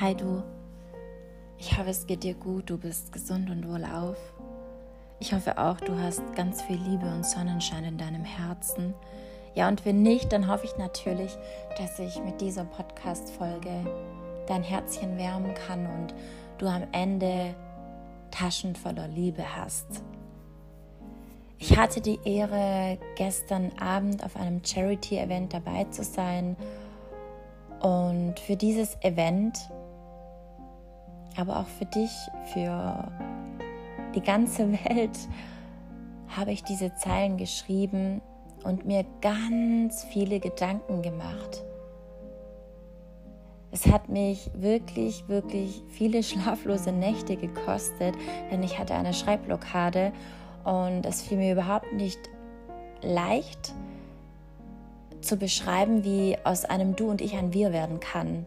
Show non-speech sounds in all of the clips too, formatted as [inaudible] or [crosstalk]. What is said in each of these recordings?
Hi du, ich hoffe es geht dir gut, du bist gesund und wohlauf. Ich hoffe auch, du hast ganz viel Liebe und Sonnenschein in deinem Herzen. Ja, und wenn nicht, dann hoffe ich natürlich, dass ich mit dieser Podcast-Folge dein Herzchen wärmen kann und du am Ende Taschen voller Liebe hast. Ich hatte die Ehre, gestern Abend auf einem Charity-Event dabei zu sein. Und für dieses Event, aber auch für dich, für die ganze [laughs] Welt, habe ich diese Zeilen geschrieben und mir ganz viele Gedanken gemacht. Es hat mich wirklich, wirklich viele [laughs] schlaflose Nächte gekostet, denn ich hatte eine Schreibblockade und es fiel mir überhaupt nicht leicht zu beschreiben, wie aus einem Du und ich ein Wir werden kann.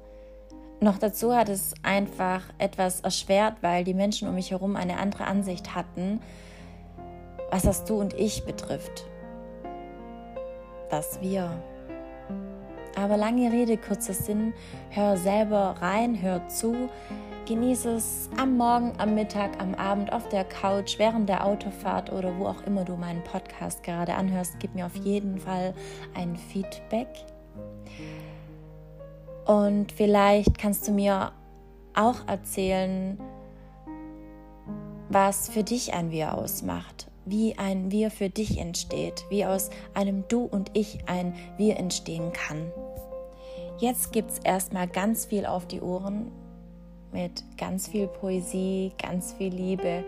Noch dazu hat es einfach etwas erschwert, weil die Menschen um mich herum eine andere Ansicht hatten, was das Du und ich betrifft. Das Wir. Aber lange Rede, kurzer Sinn, hör selber rein, hör zu, genieße es am Morgen, am Mittag, am Abend, auf der Couch, während der Autofahrt oder wo auch immer du meinen Podcast gerade anhörst. Gib mir auf jeden Fall ein Feedback. Und vielleicht kannst du mir auch erzählen, was für dich ein Wir ausmacht, wie ein Wir für dich entsteht, wie aus einem Du und Ich ein Wir entstehen kann. Jetzt gibt es erstmal ganz viel auf die Ohren mit ganz viel Poesie, ganz viel Liebe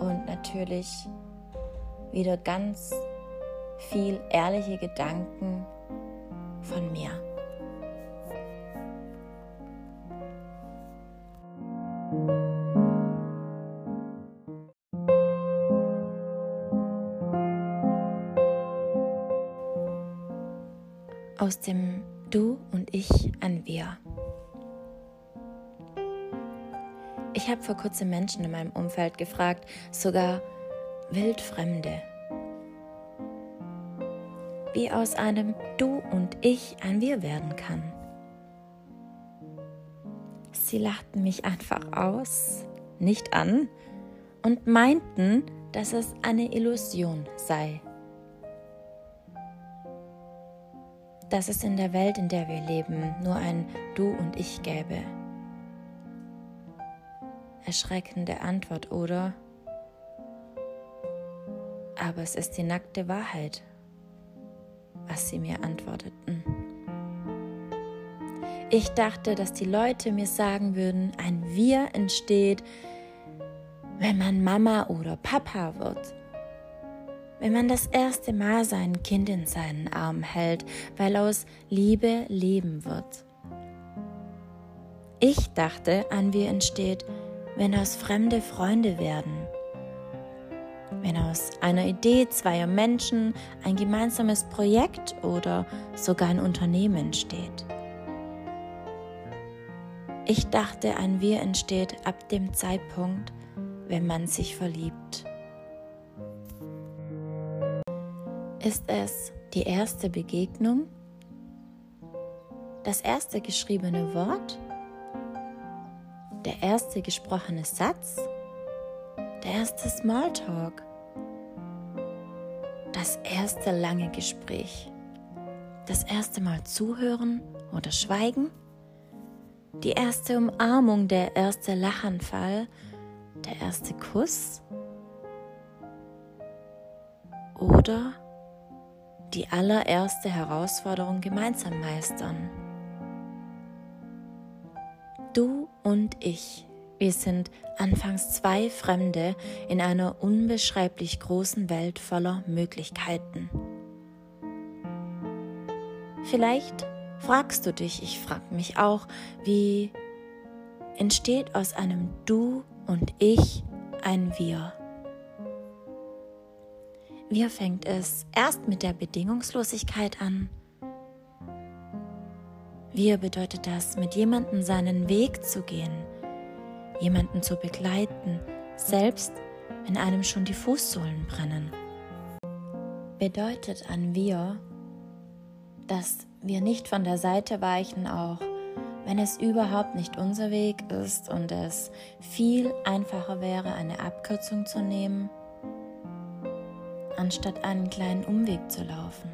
und natürlich wieder ganz viel ehrliche Gedanken von mir. Aus dem Du und ich an wir. Ich habe vor kurzem Menschen in meinem Umfeld gefragt, sogar Wildfremde, wie aus einem Du und ich ein Wir werden kann. Sie lachten mich einfach aus, nicht an und meinten, dass es eine Illusion sei. Dass es in der Welt, in der wir leben, nur ein Du und Ich gäbe. Erschreckende Antwort, oder? Aber es ist die nackte Wahrheit, was sie mir antworteten. Ich dachte, dass die Leute mir sagen würden, ein Wir entsteht, wenn man Mama oder Papa wird wenn man das erste Mal sein Kind in seinen Arm hält, weil aus Liebe Leben wird. Ich dachte, an wir entsteht, wenn aus fremde Freunde werden. Wenn aus einer Idee zweier Menschen ein gemeinsames Projekt oder sogar ein Unternehmen entsteht. Ich dachte, ein Wir entsteht ab dem Zeitpunkt, wenn man sich verliebt. Ist es die erste Begegnung? Das erste geschriebene Wort? Der erste gesprochene Satz? Der erste Smalltalk? Das erste lange Gespräch? Das erste Mal zuhören oder schweigen? Die erste Umarmung, der erste Lachanfall, der erste Kuss? Oder die allererste Herausforderung gemeinsam meistern. Du und ich, wir sind anfangs zwei Fremde in einer unbeschreiblich großen Welt voller Möglichkeiten. Vielleicht fragst du dich, ich frag mich auch, wie entsteht aus einem Du und Ich ein Wir? Wie fängt es erst mit der Bedingungslosigkeit an? Wie bedeutet das, mit jemandem seinen Weg zu gehen, jemanden zu begleiten, selbst wenn einem schon die Fußsohlen brennen? Bedeutet an wir, dass wir nicht von der Seite weichen, auch wenn es überhaupt nicht unser Weg ist und es viel einfacher wäre, eine Abkürzung zu nehmen, anstatt einen kleinen Umweg zu laufen.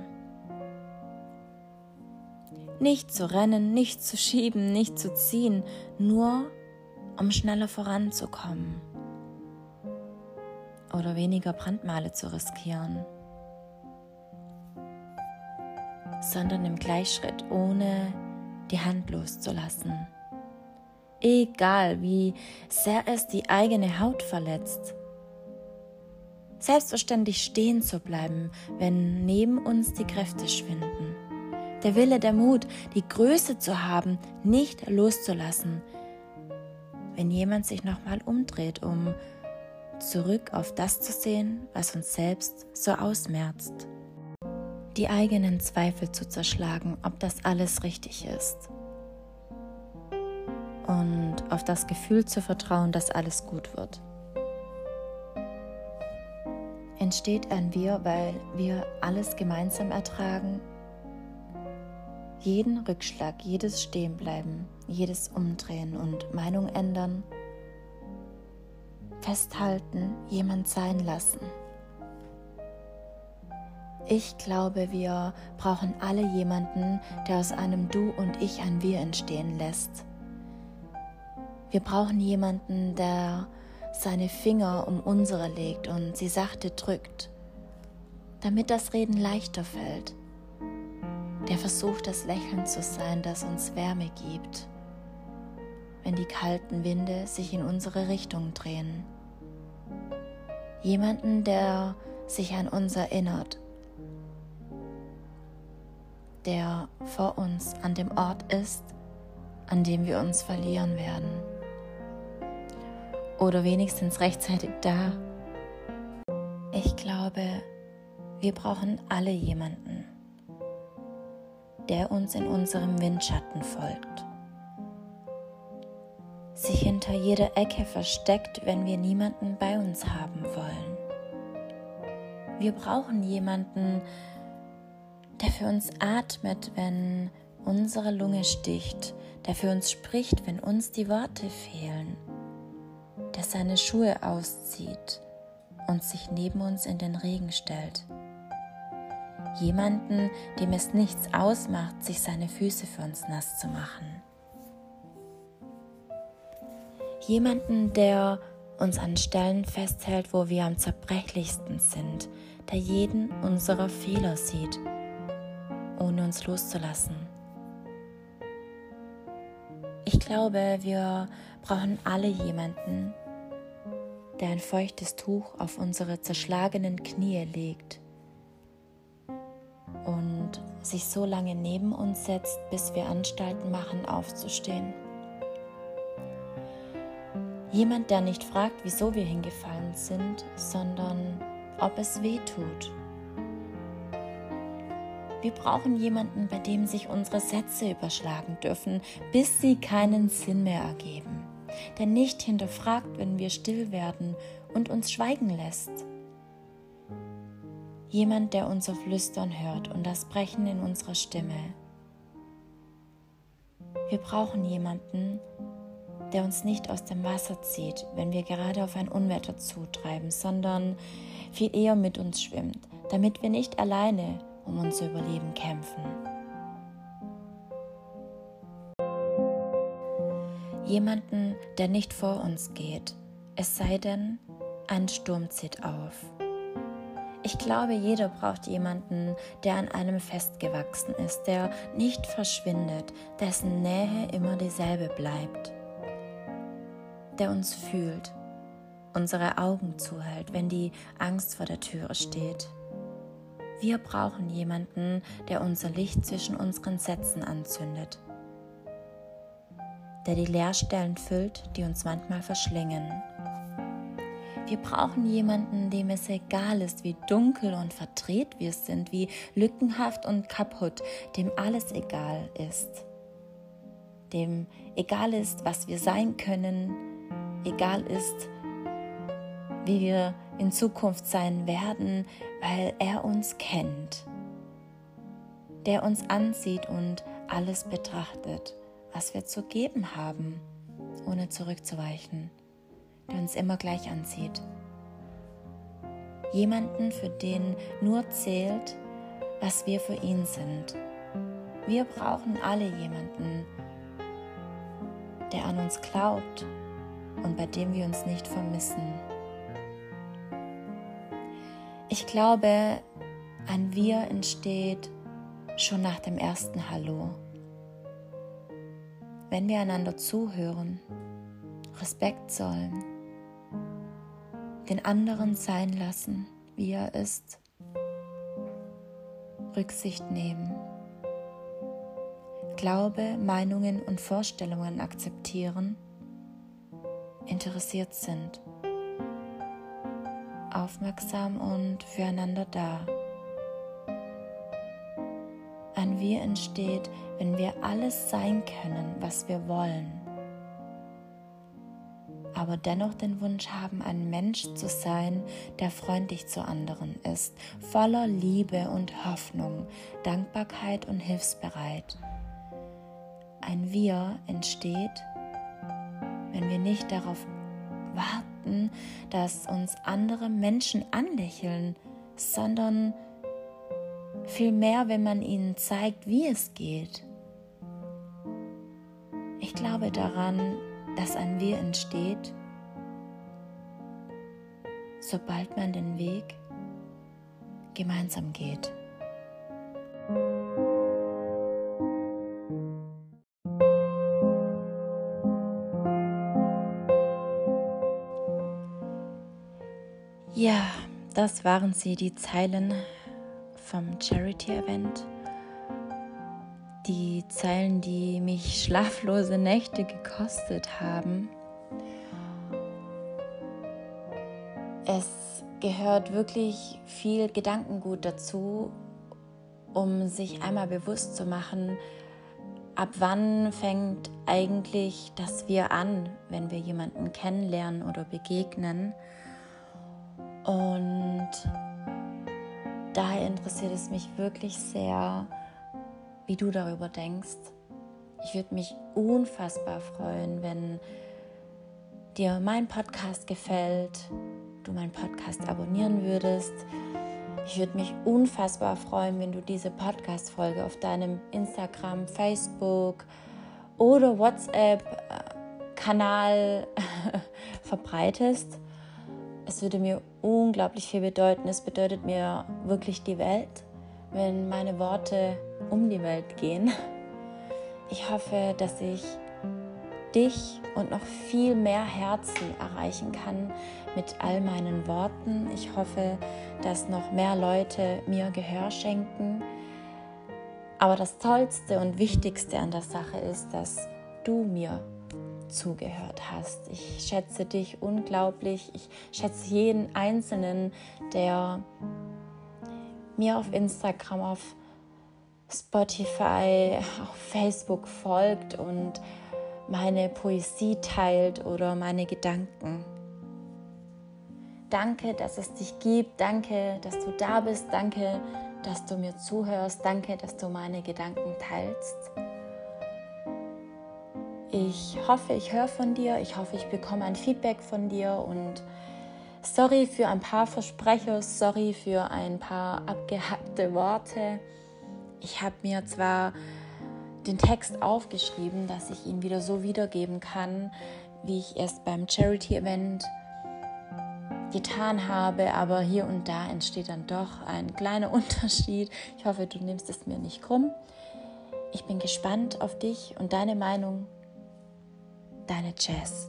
Nicht zu rennen, nicht zu schieben, nicht zu ziehen, nur um schneller voranzukommen oder weniger Brandmale zu riskieren, sondern im Gleichschritt ohne die Hand loszulassen. Egal wie sehr es die eigene Haut verletzt. Selbstverständlich stehen zu bleiben, wenn neben uns die Kräfte schwinden. Der Wille, der Mut, die Größe zu haben, nicht loszulassen, wenn jemand sich nochmal umdreht, um zurück auf das zu sehen, was uns selbst so ausmerzt die eigenen Zweifel zu zerschlagen, ob das alles richtig ist. Und auf das Gefühl zu vertrauen, dass alles gut wird. Entsteht ein Wir, weil wir alles gemeinsam ertragen. Jeden Rückschlag, jedes Stehenbleiben, jedes Umdrehen und Meinung ändern. Festhalten, jemand sein lassen. Ich glaube, wir brauchen alle jemanden, der aus einem Du und Ich ein Wir entstehen lässt. Wir brauchen jemanden, der seine Finger um unsere legt und sie sachte drückt, damit das Reden leichter fällt. Der versucht, das Lächeln zu sein, das uns Wärme gibt, wenn die kalten Winde sich in unsere Richtung drehen. Jemanden, der sich an uns erinnert, der vor uns an dem Ort ist, an dem wir uns verlieren werden. Oder wenigstens rechtzeitig da. Ich glaube, wir brauchen alle jemanden, der uns in unserem Windschatten folgt, sich hinter jeder Ecke versteckt, wenn wir niemanden bei uns haben wollen. Wir brauchen jemanden, der für uns atmet, wenn unsere Lunge sticht, der für uns spricht, wenn uns die Worte fehlen, der seine Schuhe auszieht und sich neben uns in den Regen stellt. Jemanden, dem es nichts ausmacht, sich seine Füße für uns nass zu machen. Jemanden, der uns an Stellen festhält, wo wir am zerbrechlichsten sind, der jeden unserer Fehler sieht ohne uns loszulassen. Ich glaube, wir brauchen alle jemanden, der ein feuchtes Tuch auf unsere zerschlagenen Knie legt und sich so lange neben uns setzt, bis wir Anstalten machen, aufzustehen. Jemand, der nicht fragt, wieso wir hingefallen sind, sondern ob es weh tut wir brauchen jemanden, bei dem sich unsere Sätze überschlagen dürfen, bis sie keinen Sinn mehr ergeben, der nicht hinterfragt, wenn wir still werden und uns schweigen lässt. Jemand, der unser Flüstern hört und das Brechen in unserer Stimme. Wir brauchen jemanden, der uns nicht aus dem Wasser zieht, wenn wir gerade auf ein Unwetter zutreiben, sondern viel eher mit uns schwimmt, damit wir nicht alleine um unser Überleben kämpfen. Jemanden, der nicht vor uns geht, es sei denn, ein Sturm zieht auf. Ich glaube, jeder braucht jemanden, der an einem festgewachsen ist, der nicht verschwindet, dessen Nähe immer dieselbe bleibt, der uns fühlt, unsere Augen zuhält, wenn die Angst vor der Türe steht. Wir brauchen jemanden, der unser Licht zwischen unseren Sätzen anzündet, der die Leerstellen füllt, die uns manchmal verschlingen. Wir brauchen jemanden, dem es egal ist, wie dunkel und verdreht wir sind, wie lückenhaft und kaputt, dem alles egal ist. Dem egal ist, was wir sein können, egal ist, wie wir in Zukunft sein werden, weil er uns kennt, der uns ansieht und alles betrachtet, was wir zu geben haben, ohne zurückzuweichen, der uns immer gleich anzieht. Jemanden, für den nur zählt, was wir für ihn sind. Wir brauchen alle jemanden, der an uns glaubt und bei dem wir uns nicht vermissen. Ich glaube, ein Wir entsteht schon nach dem ersten Hallo. Wenn wir einander zuhören, Respekt zollen, den anderen sein lassen, wie er ist, Rücksicht nehmen, Glaube, Meinungen und Vorstellungen akzeptieren, interessiert sind, aufmerksam und füreinander da. Ein Wir entsteht, wenn wir alles sein können, was wir wollen, aber dennoch den Wunsch haben, ein Mensch zu sein, der freundlich zu anderen ist, voller Liebe und Hoffnung, Dankbarkeit und hilfsbereit. Ein Wir entsteht, wenn wir nicht darauf warten, dass uns andere Menschen anlächeln, sondern vielmehr, wenn man ihnen zeigt, wie es geht. Ich glaube daran, dass ein Wir entsteht, sobald man den Weg gemeinsam geht. Ja, das waren sie, die Zeilen vom Charity-Event. Die Zeilen, die mich schlaflose Nächte gekostet haben. Es gehört wirklich viel Gedankengut dazu, um sich einmal bewusst zu machen, ab wann fängt eigentlich das Wir an, wenn wir jemanden kennenlernen oder begegnen. Und daher interessiert es mich wirklich sehr, wie du darüber denkst. Ich würde mich unfassbar freuen, wenn dir mein Podcast gefällt, du meinen Podcast abonnieren würdest. Ich würde mich unfassbar freuen, wenn du diese Podcast-Folge auf deinem Instagram, Facebook oder WhatsApp-Kanal [laughs] verbreitest. Es würde mir unglaublich viel bedeuten. Es bedeutet mir wirklich die Welt, wenn meine Worte um die Welt gehen. Ich hoffe, dass ich dich und noch viel mehr Herzen erreichen kann mit all meinen Worten. Ich hoffe, dass noch mehr Leute mir Gehör schenken. Aber das Tollste und Wichtigste an der Sache ist, dass du mir zugehört hast. Ich schätze dich unglaublich. Ich schätze jeden Einzelnen, der mir auf Instagram, auf Spotify, auf Facebook folgt und meine Poesie teilt oder meine Gedanken. Danke, dass es dich gibt. Danke, dass du da bist. Danke, dass du mir zuhörst. Danke, dass du meine Gedanken teilst. Ich hoffe, ich höre von dir. Ich hoffe, ich bekomme ein Feedback von dir. Und sorry für ein paar Versprecher. Sorry für ein paar abgehackte Worte. Ich habe mir zwar den Text aufgeschrieben, dass ich ihn wieder so wiedergeben kann, wie ich es beim Charity-Event getan habe, aber hier und da entsteht dann doch ein kleiner [laughs] Unterschied. Ich hoffe, du nimmst es mir nicht krumm. Ich bin gespannt auf dich und deine Meinung. Deine Jess.